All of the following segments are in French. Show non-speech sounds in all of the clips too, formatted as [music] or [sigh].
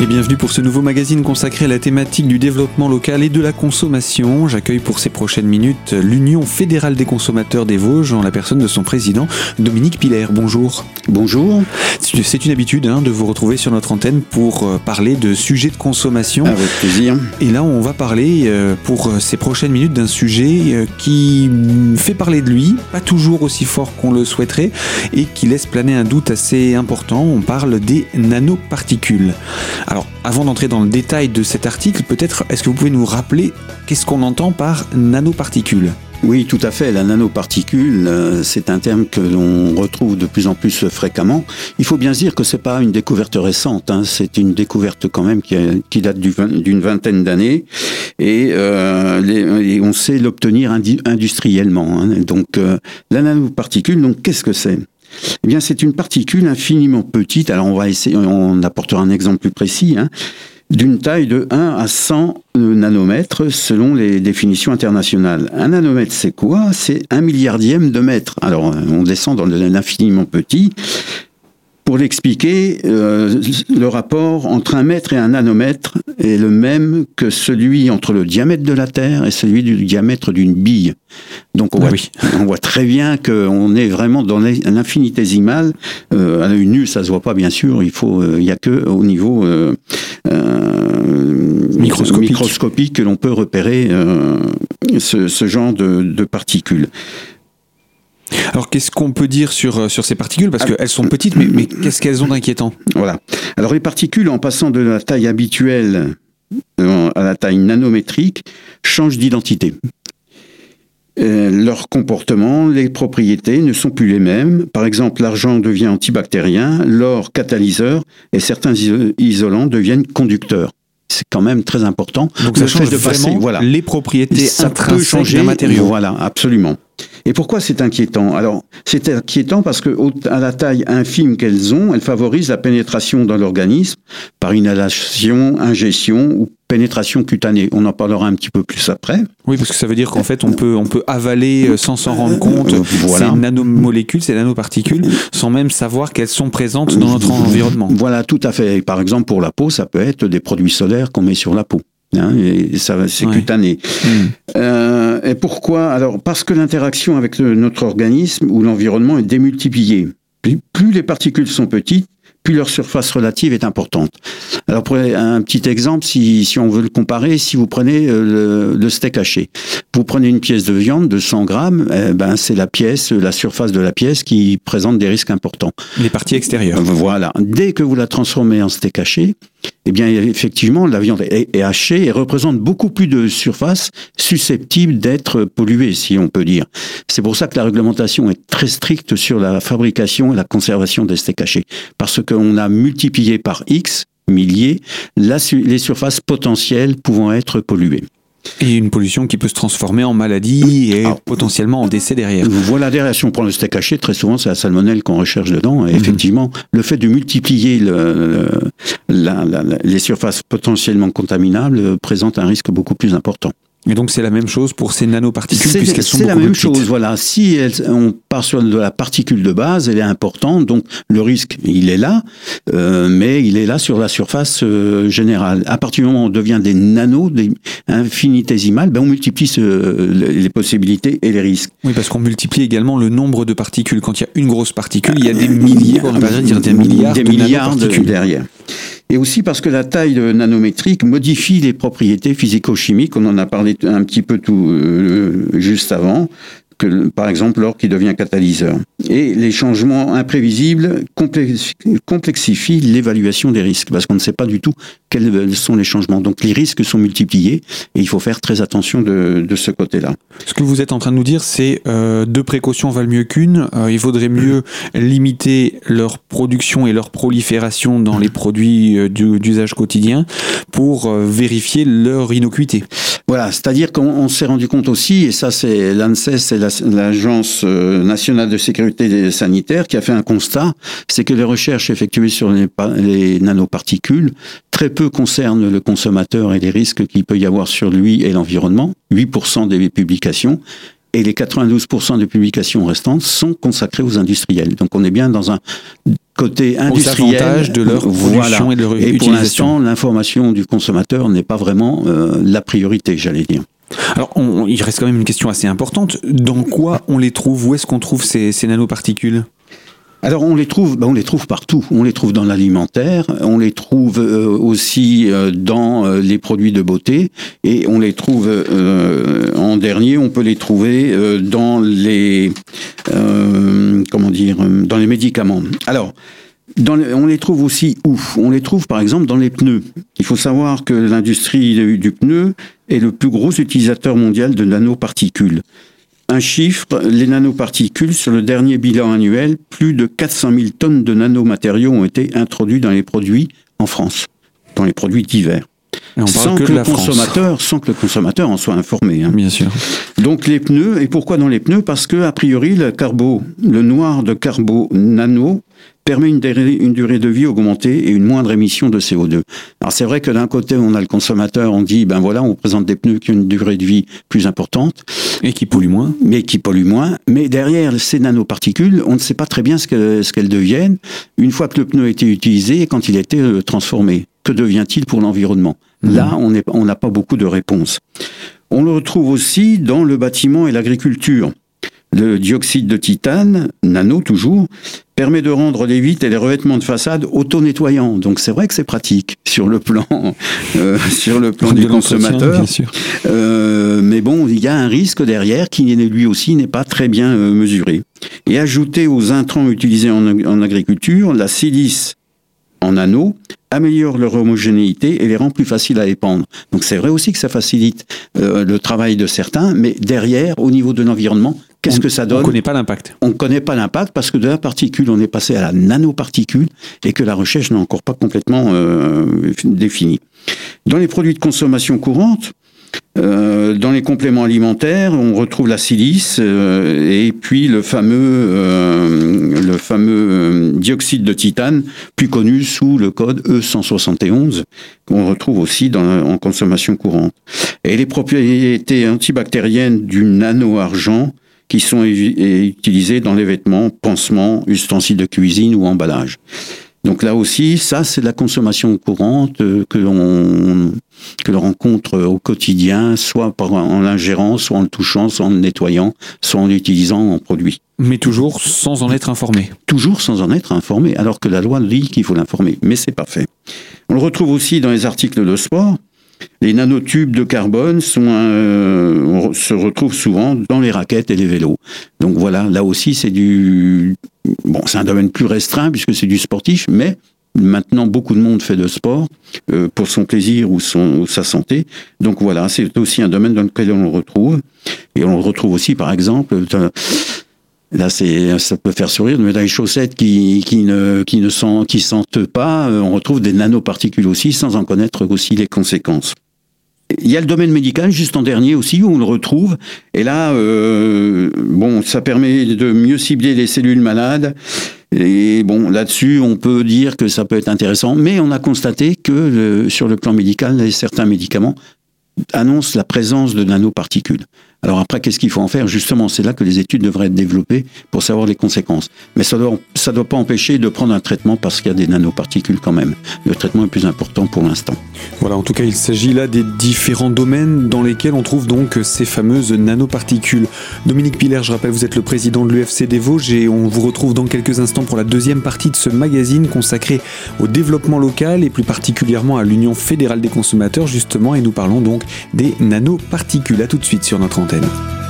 Et bienvenue pour ce nouveau magazine consacré à la thématique du développement local et de la consommation. J'accueille pour ces prochaines minutes l'Union fédérale des consommateurs des Vosges en la personne de son président Dominique Piller. Bonjour. Bonjour. C'est une habitude hein, de vous retrouver sur notre antenne pour euh, parler de sujets de consommation. Avec plaisir. Et là, on va parler euh, pour ces prochaines minutes d'un sujet euh, qui fait parler de lui, pas toujours aussi fort qu'on le souhaiterait, et qui laisse planer un doute assez important. On parle des nanoparticules. Alors, avant d'entrer dans le détail de cet article, peut-être est-ce que vous pouvez nous rappeler qu'est-ce qu'on entend par nanoparticules oui, tout à fait. La nanoparticule, euh, c'est un terme que l'on retrouve de plus en plus fréquemment. Il faut bien se dire que c'est pas une découverte récente. Hein. C'est une découverte quand même qui, date d'une vingtaine d'années, euh, et, on sait l'obtenir industriellement. Hein. Donc, euh, la nanoparticule, donc qu'est-ce que c'est? Eh bien, c'est une particule infiniment petite. Alors, on va essayer, on apportera un exemple plus précis. Hein, d'une taille de 1 à 100 nanomètres selon les définitions internationales. Un nanomètre, c'est quoi? C'est un milliardième de mètre. Alors, on descend dans l'infiniment petit. Pour l'expliquer, euh, le rapport entre un mètre et un nanomètre est le même que celui entre le diamètre de la Terre et celui du diamètre d'une bille. Donc on, ah voit, [laughs] on voit très bien qu'on est vraiment dans l'infinitésimal. Euh, à l'œil nu, ça se voit pas bien sûr. Il faut, euh, il y a que au niveau euh, microscopique. microscopique. que l'on peut repérer ce, ce, genre de, de particules. Alors qu'est-ce qu'on peut dire sur, euh, sur ces particules? Parce qu'elles sont petites, mais, mais qu'est-ce qu'elles ont d'inquiétant? Voilà. Alors les particules, en passant de la taille habituelle euh, à la taille nanométrique, changent d'identité. Euh, leur comportement, les propriétés ne sont plus les mêmes. Par exemple, l'argent devient antibactérien, l'or catalyseur et certains isolants deviennent conducteurs c'est quand même très important. Donc ça change de vraiment voilà. les propriétés intrinsèques d'un matériau. Voilà, absolument. Et pourquoi c'est inquiétant? Alors, c'est inquiétant parce que à la taille infime qu'elles ont, elles favorisent la pénétration dans l'organisme par inhalation, ingestion ou pénétration cutanée. On en parlera un petit peu plus après. Oui, parce que ça veut dire qu'en fait, on peut, on peut avaler euh, sans s'en rendre compte euh, voilà. ces nanomolécules, ces nanoparticules, sans même savoir qu'elles sont présentes dans notre environnement. Voilà, tout à fait. Par exemple, pour la peau, ça peut être des produits solaires qu'on met sur la peau. Hein, et ça, c'est cutané. Hmm. Euh, et pourquoi Alors, parce que l'interaction avec notre organisme ou l'environnement est démultipliée. plus les particules sont petites, plus leur surface relative est importante. Alors pour un petit exemple, si, si on veut le comparer, si vous prenez euh, le, steak haché, vous prenez une pièce de viande de 100 grammes, eh ben c'est la pièce, la surface de la pièce qui présente des risques importants. Les parties extérieures. Voilà. Dès que vous la transformez en steak haché, eh bien, effectivement, la viande est, hachée et représente beaucoup plus de surface susceptible d'être polluée, si on peut dire. C'est pour ça que la réglementation est très stricte sur la fabrication et la conservation des steaks hachés. Parce qu'on a multiplié par X, milliers, les surfaces potentielles pouvant être polluées. Et une pollution qui peut se transformer en maladie et potentiellement en décès derrière. Voilà, derrière, si on prend le steak haché, très souvent c'est la salmonelle qu'on recherche dedans. Et mhm. effectivement, le fait de multiplier le, les surfaces potentiellement contaminables présente un risque beaucoup plus important. Et donc c'est la même chose pour ces nanoparticules puisqu'elles sont C'est la même chose, voilà. Si on part sur de la particule de base, elle est importante, donc le risque il est là, euh, mais il est là sur la surface euh, générale. À partir du moment où on devient des nanos, des infinitésimales, ben on multiplie les possibilités et les risques. Oui, parce qu'on multiplie également le nombre de particules. Quand il y a une grosse particule, il y a des milliers, on va dire des milliards, des de milliards de, derrière et aussi parce que la taille nanométrique modifie les propriétés physico-chimiques. On en a parlé un petit peu tout euh, juste avant que, par exemple, l'or qui devient catalyseur. Et les changements imprévisibles complexifient l'évaluation des risques, parce qu'on ne sait pas du tout quels sont les changements. Donc les risques sont multipliés, et il faut faire très attention de, de ce côté-là. Ce que vous êtes en train de nous dire, c'est euh, deux précautions valent mieux qu'une. Euh, il vaudrait mieux limiter leur production et leur prolifération dans les produits euh, d'usage quotidien pour euh, vérifier leur innocuité. Voilà, c'est-à-dire qu'on s'est rendu compte aussi, et ça c'est l'ANSES et l'Agence nationale de sécurité sanitaire qui a fait un constat, c'est que les recherches effectuées sur les, les, nanoparticules très peu concernent le consommateur et les risques qu'il peut y avoir sur lui et l'environnement. 8% des publications et les 92% des publications restantes sont consacrées aux industriels. Donc on est bien dans un côté industriel de leur production et de leur et pour l'instant, l'information du consommateur n'est pas vraiment euh, la priorité, j'allais dire. Alors, il reste quand même une question assez importante. Dans quoi on les trouve? Où est-ce qu'on trouve ces, nanoparticules? Alors on les trouve, ben on les trouve partout. On les trouve dans l'alimentaire, on les trouve euh, aussi euh, dans euh, les produits de beauté, et on les trouve en dernier, on peut les trouver dans les comment dire, dans les médicaments. On les trouve aussi où? On les trouve par exemple dans les pneus. Il faut savoir que l'industrie du pneu est le plus gros utilisateur mondial de nanoparticules. Un chiffre, les nanoparticules, sur le dernier bilan annuel, plus de 400 000 tonnes de nanomatériaux ont été introduits dans les produits en France, dans les produits divers. Sans que, le consommateur, sans que le consommateur en soit informé. Hein. Bien sûr. Donc les pneus, et pourquoi dans les pneus? Parce que a priori le carbo, le noir de carbo nano permet une durée, de vie augmentée et une moindre émission de CO2. Alors c'est vrai que d'un côté, on a le consommateur, on dit, ben voilà, on présente des pneus qui ont une durée de vie plus importante. Et qui polluent moins. Mais qui polluent moins. Mais derrière ces nanoparticules, on ne sait pas très bien ce qu'elles ce deviennent une fois que le pneu a été utilisé et quand il a été euh, transformé. Que devient-il pour l'environnement? Là, on n'a pas beaucoup de réponses. On le retrouve aussi dans le bâtiment et l'agriculture. Le dioxyde de titane, nano toujours, permet de rendre les vitres et les revêtements de façade auto-nettoyants. Donc c'est vrai que c'est pratique sur le plan, [laughs] euh, sur le plan du consommateur. Euh, mais bon, il y a un risque derrière qui lui aussi n'est pas très bien euh, mesuré. Et ajouté aux intrants utilisés en, en agriculture, la silice en anneaux améliore leur homogénéité et les rend plus faciles à épandre. Donc c'est vrai aussi que ça facilite euh, le travail de certains, mais derrière, au niveau de l'environnement, qu'est-ce que ça donne? On ne connaît pas l'impact. On ne connaît pas l'impact parce que de la particule, on est passé à la nanoparticule et que la recherche n'est encore pas complètement euh, définie. Dans les produits de consommation courante, euh, dans les compléments alimentaires, on retrouve la silice euh, et puis le fameux, euh, le fameux dioxyde de titane, plus connu sous le code E171, qu'on retrouve aussi en consommation courante. Et les propriétés antibactériennes du nano-argent qui sont utilisées dans les vêtements, pansements, ustensiles de cuisine ou emballages. Donc là aussi, ça c'est de la consommation courante euh, que l'on que l'on rencontre au quotidien, soit par, en l'ingérant, soit en le touchant, soit en le nettoyant, soit en l'utilisant en produit. Mais toujours sans en être informé. Toujours sans en être informé, alors que la loi dit qu'il faut l'informer, mais c'est pas fait. On le retrouve aussi dans les articles de sport. Les nanotubes de carbone sont, euh, se retrouvent souvent dans les raquettes et les vélos. Donc voilà, là aussi c'est du, bon, c'est un domaine plus restreint puisque c'est du sportif, mais maintenant beaucoup de monde fait de sport euh, pour son plaisir ou, son, sa santé. Donc voilà, c'est aussi un domaine dans lequel on le retrouve. Et on le retrouve aussi, par exemple, Là, ça peut faire sourire, mais dans les chaussettes qui, ne, sentent pas, euh, on retrouve des nanoparticules aussi, sans en connaître aussi les conséquences. Il y a le domaine médical, juste en dernier aussi, où on le retrouve. Et là, euh, bon, ça permet de mieux cibler les cellules malades. Et bon, là-dessus, on peut dire que ça peut être intéressant, mais on a constaté que sur le plan médical, certains médicaments annoncent la présence de nanoparticules. Alors après, qu'est-ce qu'il faut en faire? Justement, c'est là que les études devraient être développées pour savoir les conséquences. Mais ça ne doit, pas empêcher de prendre un traitement parce qu'il y a des nanoparticules quand même. Le traitement est plus important pour l'instant. Voilà, en tout cas, il s'agit là des différents domaines dans lesquels on trouve donc ces fameuses nanoparticules. Dominique Piller, je rappelle, vous êtes le président de l'UFC des Vosges et on vous retrouve dans quelques instants pour la deuxième partie de ce magazine consacré au développement local et plus particulièrement à l'Union fédérale des consommateurs justement et nous parlons donc des nanoparticules. À tout de suite sur notre antenne. Antena.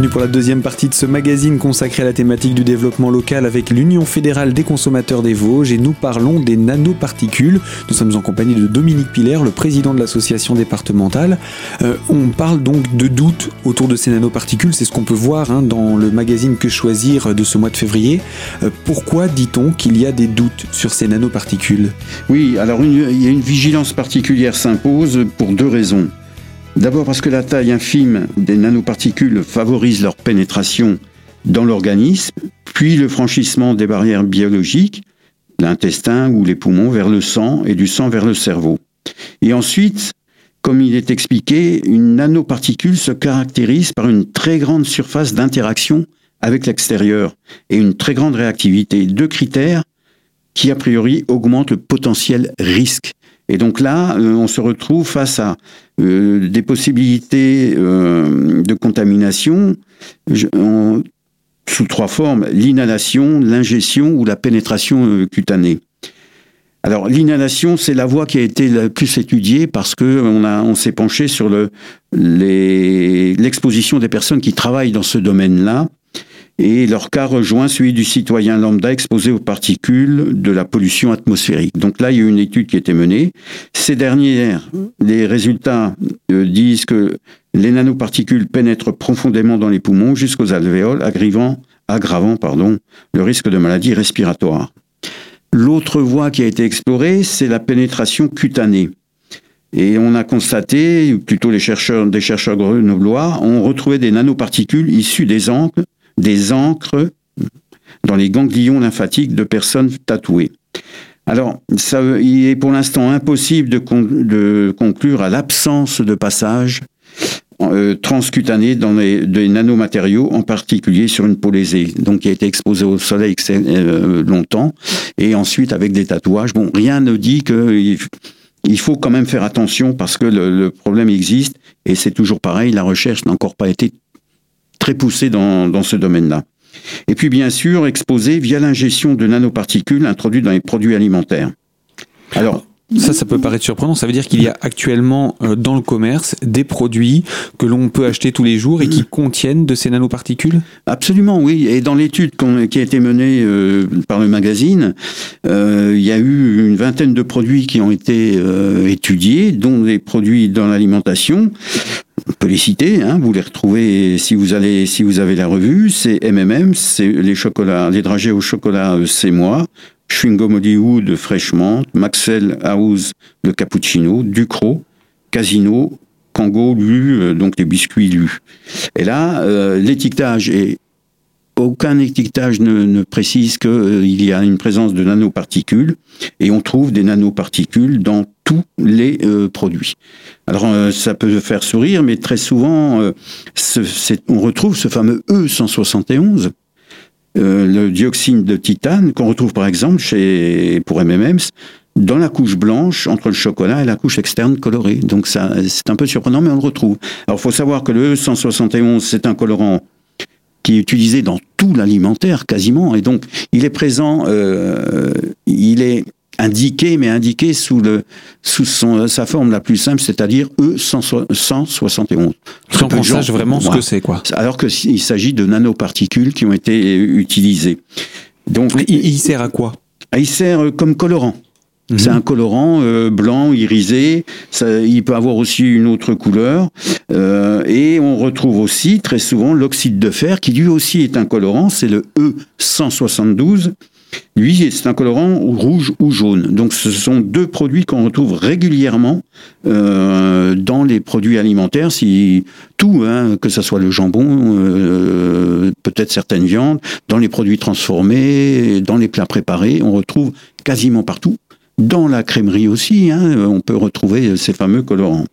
Bienvenue pour la deuxième partie de ce magazine consacré à la thématique du développement local avec l'Union fédérale des consommateurs des Vosges et nous parlons des nanoparticules. Nous sommes en compagnie de Dominique Piller, le président de l'association départementale. Euh, on parle donc de doutes autour de ces nanoparticules, c'est ce qu'on peut voir hein, dans le magazine Que choisir de ce mois de février. Euh, pourquoi dit-on qu'il y a des doutes sur ces nanoparticules? Oui, alors il y a une vigilance particulière s'impose pour deux raisons. D'abord parce que la taille infime des nanoparticules favorise leur pénétration dans l'organisme, puis le franchissement des barrières biologiques, l'intestin ou les poumons vers le sang et du sang vers le cerveau. Et ensuite, comme il est expliqué, une nanoparticule se caractérise par une très grande surface d'interaction avec l'extérieur et une très grande réactivité. Deux critères qui, a priori, augmentent le potentiel risque. Et donc là, euh, on se retrouve face à euh, des possibilités euh, de contamination sous trois formes, l'inhalation, l'ingestion ou la pénétration cutanée. Alors l'inhalation, c'est la voie qui a été la plus étudiée parce que on, a, on s'est penché sur le, l'exposition des personnes qui travaillent dans ce domaine-là et leur cas rejoint celui du citoyen lambda exposé aux particules de la pollution atmosphérique. Donc là, il y a une étude qui a été menée. Ces dernières, les résultats euh, disent que les nanoparticules pénètrent profondément dans les poumons jusqu'aux alvéoles, aggravant, aggravant pardon, le risque de maladie respiratoire. L'autre voie qui a été explorée, c'est la pénétration cutanée. Et on a constaté, plutôt les chercheurs, des chercheurs grenoblois, ont retrouvé des nanoparticules issues des encres, des encres dans les ganglions lymphatiques de personnes tatouées. Alors, ça, il est pour l'instant impossible de, conclure à l'absence de passage euh, transcutané dans des nanomatériaux, en particulier sur une peau lésée, donc qui a été exposée au soleil euh, longtemps, et ensuite avec des tatouages. Bon, rien ne dit que il faut quand même faire attention parce que le, problème existe, et c'est toujours pareil, la recherche n'a encore pas été très poussée dans, dans ce domaine-là. Et puis bien sûr, exposé via l'ingestion de nanoparticules introduites dans les produits alimentaires. Alors, ça, ça peut paraître surprenant. Ça veut dire qu'il y a actuellement euh, dans le commerce des produits que l'on peut acheter tous les jours et qui contiennent de ces nanoparticules? Absolument, oui. Et dans l'étude qui a été menée euh, par le magazine, euh, il y a eu une vingtaine de produits qui ont été étudiés, dont des produits dans l'alimentation. On peut les citer, hein, vous les retrouvez si vous allez, si vous avez la revue. C'est MMM, c'est les chocolats, les dragées au chocolat, c'est moi. Chewing-gum Hollywood fraîchement, Maxwell House le cappuccino, Ducro, Casino, Kango, Lu, euh, donc les biscuits Lu. Et là, euh, l'étiquetage est aucun étiquetage ne, précise qu'il euh, y a une présence de nanoparticules et on trouve des nanoparticules dans tous les produits. Alors ça peut faire sourire, mais très souvent on retrouve ce fameux E171 euh, le dioxyde de titane qu'on retrouve par exemple chez pour MMMs dans la couche blanche entre le chocolat et la couche externe colorée. Donc ça, c'est un peu surprenant, mais on le retrouve. Alors, il faut savoir que le 171, c'est un colorant qui est utilisé dans tout l'alimentaire quasiment, et donc il est présent, euh, il est indiqué, mais indiqué sous, le, sous son, sa forme la plus simple, c'est-à-dire E171. Sans qu'on sache vraiment ce que c'est, quoi. Alors qu'il s'agit de nanoparticules qui ont été utilisées. Donc, il, sert à quoi? Il sert euh, comme colorant. Mhm. C'est un colorant euh, blanc, irisé. Ça, il peut avoir aussi une autre couleur. Euh, et on retrouve aussi très souvent l'oxyde de fer, qui lui aussi est un colorant. C'est le E172. Lui, c'est un colorant rouge ou jaune. Donc, ce sont deux produits qu'on retrouve régulièrement euh, dans les produits alimentaires. Si tout, hein, que ce soit le jambon, euh, peut-être certaines viandes, dans les produits transformés, dans les plats préparés, on retrouve quasiment partout. Dans la crèmerie aussi, hein, on peut retrouver ces fameux colorants.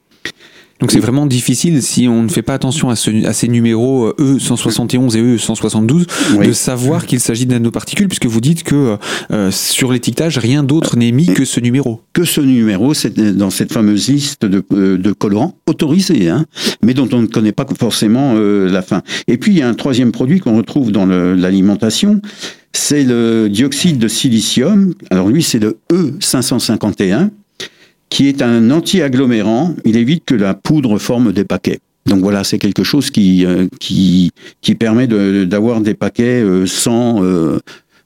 Donc c'est vraiment difficile si on ne fait pas attention à, ces numéros E171 et E172 de savoir qu'il s'agit de nanoparticules puisque vous dites que euh, sur l'étiquetage rien d'autre n'est mis que ce numéro. Que ce numéro, c'est dans cette fameuse liste de, euh, colorants autorisés, hein, mais dont on ne connaît pas forcément euh, la fin. Et puis il y a un troisième produit qu'on retrouve dans l'alimentation, c'est le dioxyde de silicium. Alors lui, c'est le E551 qui est un anti-agglomérant. Il évite que la poudre forme des paquets. Donc voilà, c'est quelque chose qui, euh, qui, qui permet d'avoir des paquets euh, sans, euh,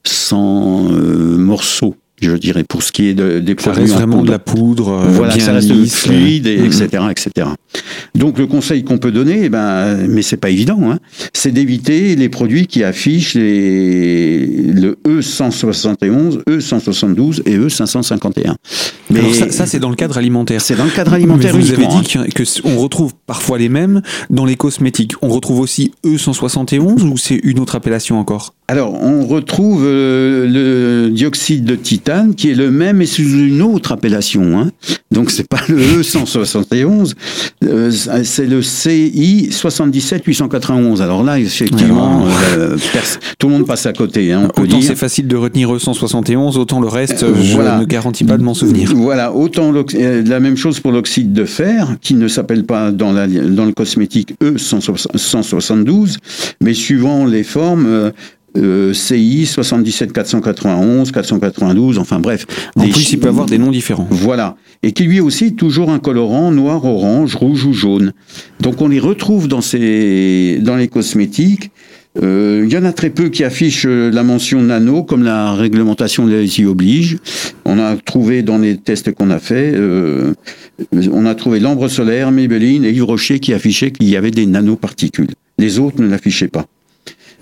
sans morceaux je dirais, pour ce qui est de, des produits. Ça reste vraiment de la poudre, voilà, ça reste fluide, etc., mm-hmm. etc. Donc le conseil qu'on peut donner, eh ben, mais c'est pas évident, hein, c'est d'éviter les produits qui affichent les, le E171, E172 et E551. Mais Alors ça, ça c'est dans le cadre alimentaire. C'est dans le cadre alimentaire. Mais vous avez dit hein. que on retrouve parfois les mêmes dans les cosmétiques. On retrouve aussi E171 ou c'est une autre appellation encore? Alors, on retrouve euh, le dioxyde de titane qui est le même mais sous une autre appellation. Hein. Donc, c'est pas le E171, euh, c'est le CI 77891. Alors là, effectivement, euh, tout le monde passe à côté. Hein, autant c'est facile de retenir E171, autant le reste, je ne garantis pas de m'en souvenir. Voilà, autant la même chose pour l'oxyde de fer, qui ne s'appelle pas dans, le cosmétique E172, mais suivant les formes, euh, CI 77 491, 492, enfin bref. En plus, il peut avoir des noms différents. Voilà. Et qui lui aussi toujours un colorant noir, orange, rouge ou jaune. Donc on les retrouve dans, ces, dans les cosmétiques. Euh, il y en a très peu qui affichent euh, la mention nano, comme la réglementation y oblige. On a trouvé dans les tests qu'on a fait, euh, on a trouvé l'ambre solaire, Maybelline et Yves Rocher qui affichaient qu'il y avait des nanoparticules. Les autres ne l'affichaient pas.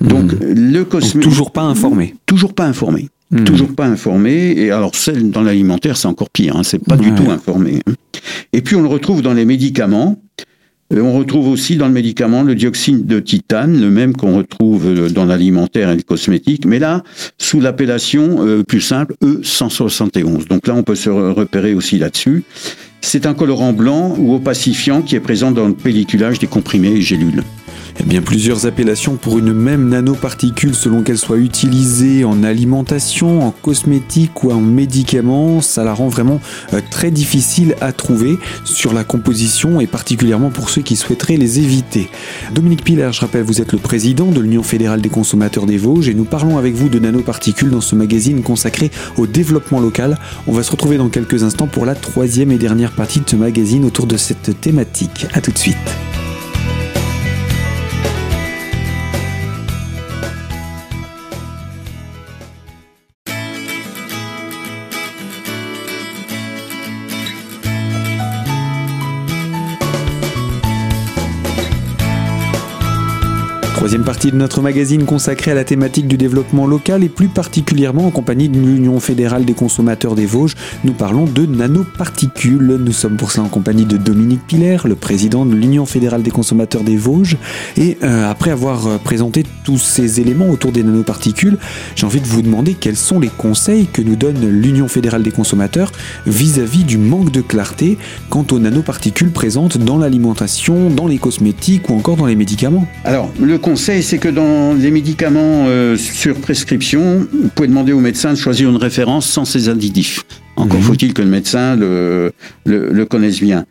Donc, hmm. le cosmétique. Toujours pas informé. Toujours pas informé. Hmm. Toujours pas informé. Et alors, celle dans l'alimentaire, c'est encore pire. Hein, c'est pas du tout informé. Hein. Et puis, on le retrouve dans les médicaments. Euh, on retrouve aussi dans le médicament le dioxyde de titane, le même qu'on retrouve euh, dans l'alimentaire et le cosmétique, mais là, sous l'appellation euh, plus simple E171. Donc là, on peut se repérer aussi là-dessus. C'est un colorant blanc ou opacifiant qui est présent dans le pelliculage des comprimés et gélules. A bien plusieurs appellations pour une même nanoparticule selon qu'elle soit utilisée en alimentation, en cosmétique ou en médicament. Ça la rend vraiment euh, très difficile à trouver sur la composition et particulièrement pour ceux qui souhaiteraient les éviter. Dominique Piller, je rappelle, vous êtes le président de l'Union fédérale des consommateurs des Vosges et nous parlons avec vous de nanoparticules dans ce magazine consacré au développement local. On va se retrouver dans quelques instants pour la troisième et dernière partie de ce magazine autour de cette thématique. A tout de suite. Troisième partie de notre magazine consacrée à la thématique du développement local et plus particulièrement en compagnie de l'Union fédérale des consommateurs des Vosges, nous parlons de nanoparticules. Nous sommes pour cela en compagnie de Dominique Piller, le président de l'Union fédérale des consommateurs des Vosges. Et euh, après avoir euh, présenté tous ces éléments autour des nanoparticules, j'ai envie de vous demander quels sont les conseils que nous donne l'Union fédérale des consommateurs vis-à-vis du manque de clarté quant aux nanoparticules présentes dans l'alimentation, dans les cosmétiques ou encore dans les médicaments. Alors, le conseil, c'est que dans les médicaments euh, sur prescription, vous pouvez demander au médecin de choisir une référence sans ces additifs. Encore mhm. faut-il que le médecin le, le, connaisse bien.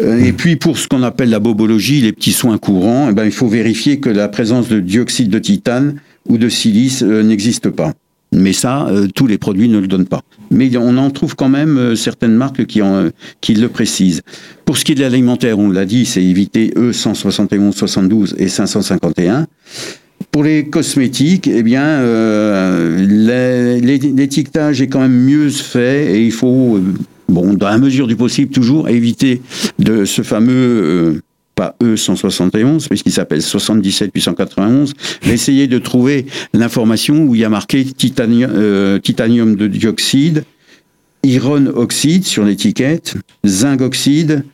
Euh, et puis pour ce qu'on appelle la bobologie, les petits soins courants, eh ben, il faut vérifier que la présence de dioxyde de titane ou de silice euh, n'existe pas. Mais ça, tous les produits ne le donnent pas. Mais on en trouve quand même certaines marques qui, en, qui le précisent. Pour ce qui est de l'alimentaire, on l'a dit, c'est éviter E 171, 72 et 551. Pour les cosmétiques, eh bien, euh, l'étiquetage est quand même mieux fait et il faut, euh, bon, dans la mesure du possible, toujours éviter de ce fameux euh, pas E171, puisqu'il s'appelle 77 891, mais essayer de trouver l'information où il y a marqué titanium, titanium de dioxyde, iron oxyde sur l'étiquette, zinc oxyde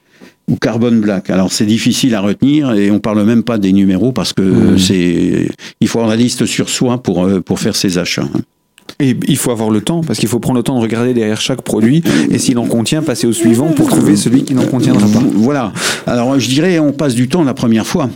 ou carbone black. Alors c'est difficile à retenir et on parle même pas des numéros parce que mmh. c'est il faut avoir la liste sur soi pour euh, pour faire ses achats. Et il faut avoir le temps, parce qu'il faut prendre le temps de regarder derrière chaque produit, et s'il en contient, passer au suivant pour trouver celui qui n'en contiendra pas. Voilà. Alors je dirais, on passe du temps la première fois,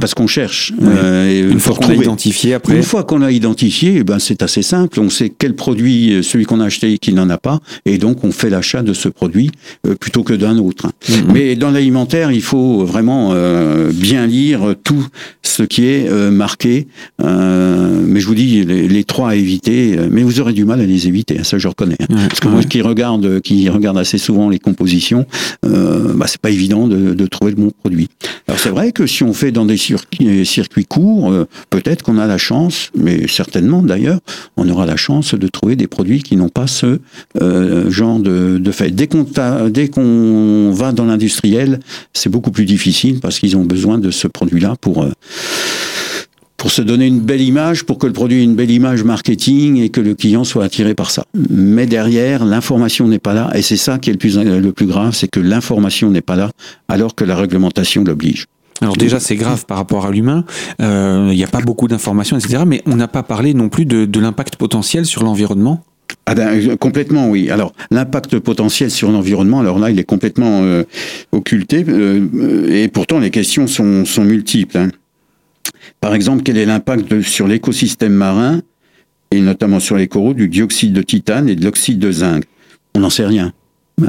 parce qu'on cherche. Euh, une fois qu'on a identifié, après. Une fois qu'on a identifié, eh ben, c'est assez simple. On sait quel produit, euh, celui qu'on a acheté, qui n'en a pas, et donc on fait l'achat de ce produit euh, plutôt que d'un autre. Mm-hmm. Mais dans l'alimentaire, il faut vraiment bien lire tout ce qui est marqué. mais je vous dis, les, les trois à éviter mais vous aurez du mal à les éviter, hein, ça je reconnais. Hein. Parce que moi qui regarde, qui regarde assez souvent les compositions, euh, bah, c'est pas évident de, de, trouver le bon produit. Alors c'est vrai que si on fait dans des circuits, circuits courts, euh, peut-être qu'on a la chance, mais certainement d'ailleurs, on aura la chance de trouver des produits qui n'ont pas ce euh, genre de, de fait. Dès qu'on dès qu'on va dans l'industriel, c'est beaucoup plus difficile parce qu'ils ont besoin de ce produit-là pour euh, pour se donner une belle image, pour que le produit ait une belle image marketing et que le client soit attiré par ça. Mais derrière, l'information n'est pas là, et c'est ça qui est le plus, le plus grave, c'est que l'information n'est pas là, alors que la réglementation l'oblige. Alors déjà, c'est grave par rapport à l'humain. Euh, il n'y a pas beaucoup d'informations, etc. Mais on n'a pas parlé non plus de, de l'impact potentiel sur l'environnement. Ah ben, euh, complètement, oui. Alors, l'impact potentiel sur l'environnement, alors là, il est complètement euh, occulté, euh, et pourtant les questions sont, sont multiples. Hein. Par exemple, quel est l'impact sur l'écosystème marin, et notamment sur les coraux, du dioxyde de titane et de l'oxyde de zinc? On n'en sait rien.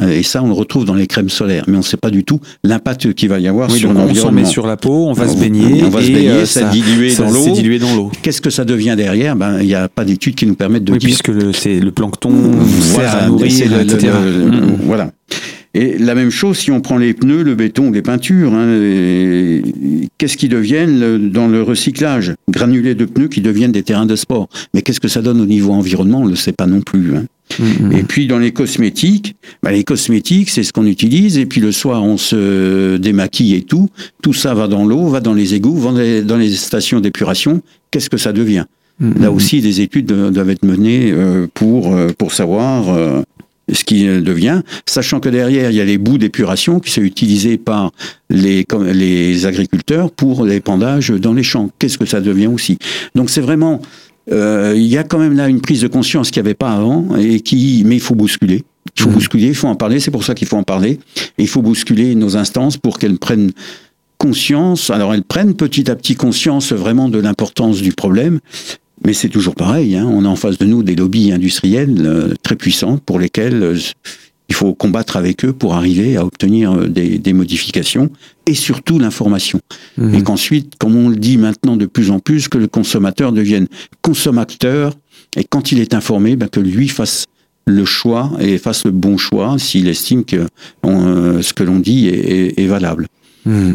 Et ça, on le retrouve dans les crèmes solaires, mais on ne sait pas du tout l'impact qu'il va y avoir sur l'environnement. On s'en met sur la peau, on va se baigner, on va se baigner, euh, ça, diluer dans l'eau. dilué dans l'eau. Qu'est-ce que ça devient derrière? Ben, il n'y a pas d'études qui nous permettent de oui, dire. puisque c'est le plancton voilà, sert à nourrir, etc. Mm. Voilà. Et la même chose si on prend les pneus, le béton, les peintures. Hein, qu'est-ce qui deviennent dans le recyclage? Granulés de pneus qui deviennent des terrains de sport. Mais qu'est-ce que ça donne au niveau environnement? On ne le sait pas non plus. Hein. Mm-hmm. Et puis dans les cosmétiques, bah, les cosmétiques, c'est ce qu'on utilise. Et puis le soir, on se démaquille et tout. Tout ça va dans l'eau, va dans les égouts, va dans les, stations d'épuration. Qu'est-ce que ça devient? Là aussi, des études doivent être menées euh, pour, euh, pour savoir euh, ce qui devient, sachant que derrière, il y a les bouts d'épuration qui sont utilisés par les, les agriculteurs pour l'épandage dans les champs. Qu'est-ce que ça devient aussi? Donc c'est vraiment, euh, il y a quand même là une prise de conscience qu'il n'y avait pas avant, et qui, mais il faut bousculer. Il faut mmh. bousculer, il faut en parler, c'est pour ça qu'il faut en parler. Et il faut bousculer nos instances pour qu'elles prennent conscience, alors elles prennent petit à petit conscience vraiment de l'importance du problème, mais c'est toujours pareil, hein. on a en face de nous des lobbies industriels euh, très puissants pour lesquels euh, il faut combattre avec eux pour arriver à obtenir euh, des, modifications et surtout l'information. Mmh. Et qu'ensuite, comme on le dit maintenant de plus en plus, que le consommateur devienne consommateur et quand il est informé, ben, que lui fasse le choix et fasse le bon choix s'il estime que ce que l'on dit est, valable. Mmh.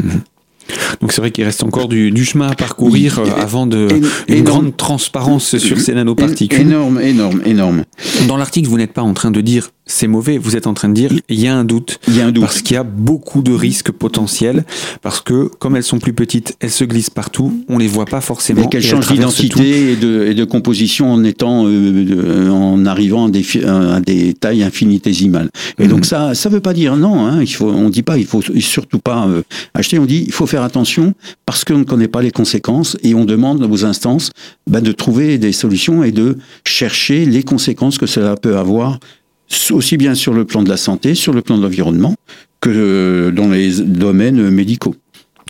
Donc c'est vrai qu'il reste encore du, chemin à parcourir euh, avant de, une grande transparence sur ces nanoparticules. Énorme, énorme, énorme. Dans l'article, vous n'êtes pas en train de dire c'est mauvais, vous êtes en train de dire il y a un doute. Il y a un doute. Parce qu'il y a beaucoup de risques potentiels, parce que comme elles sont plus petites, elles se glissent partout, on les voit pas forcément. Et qu'elles changent d'identité et de, et de, composition en étant, euh, en arrivant à des, à des tailles infinitésimales. Et donc mhm. ça, ça veut pas dire non, hein, il faut, on dit pas, il faut surtout pas euh, acheter, on dit il faut faire attention parce qu'on ne connaît pas les conséquences et on demande aux instances bah, de trouver des solutions et de chercher les conséquences que cela peut avoir aussi bien sur le plan de la santé, sur le plan de l'environnement, que dans les domaines médicaux.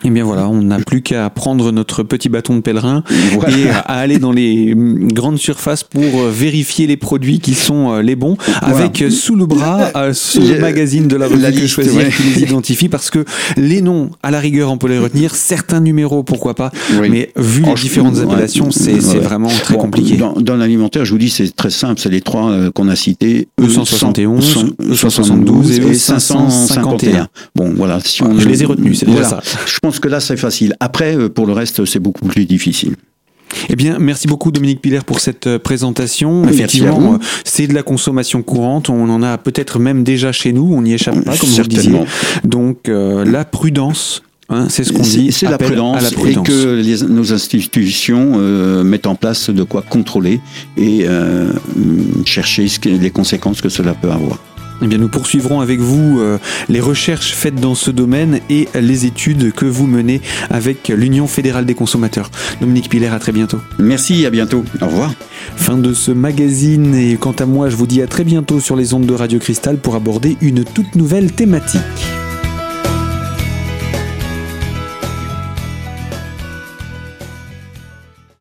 Eh bien voilà, on n'a plus qu'à prendre notre petit bâton de pèlerin et à aller dans les mm, grandes surfaces pour euh, vérifier les produits qui sont euh, les bons, avec euh, sous le bras ce magazine de la revue que choisir qui les identifie, parce que les noms, à la rigueur, on peut les retenir, certains numéros, pourquoi pas, mais vu les différentes appellations, c'est vraiment très compliqué. Dans, l'alimentaire, je vous dis, c'est très simple, c'est les trois qu'on a cités. E171, E172 et E551. Bon, voilà. Si on, je les ai retenus, c'est déjà ça pense que là, c'est facile. Après, euh, pour le reste, c'est beaucoup plus difficile. Eh bien, merci beaucoup Dominique Piller pour cette euh, présentation. Effectivement, euh, c'est de la consommation courante. On en a peut-être même déjà chez nous. On n'y échappe pas, comme vous le disiez. Donc, la prudence. Hein, c'est ce qu'on dit. C'est la prudence, et que nos institutions mettent en place de quoi contrôler et chercher les conséquences que cela peut avoir. Eh bien, nous poursuivrons avec vous euh, les recherches faites dans ce domaine et les études que vous menez avec l'Union fédérale des consommateurs. Dominique Piller, à très bientôt. Merci, à bientôt. Au revoir. Fin de ce magazine et quant à moi, je vous dis à très bientôt sur les ondes de Radio Cristal pour aborder une toute nouvelle thématique.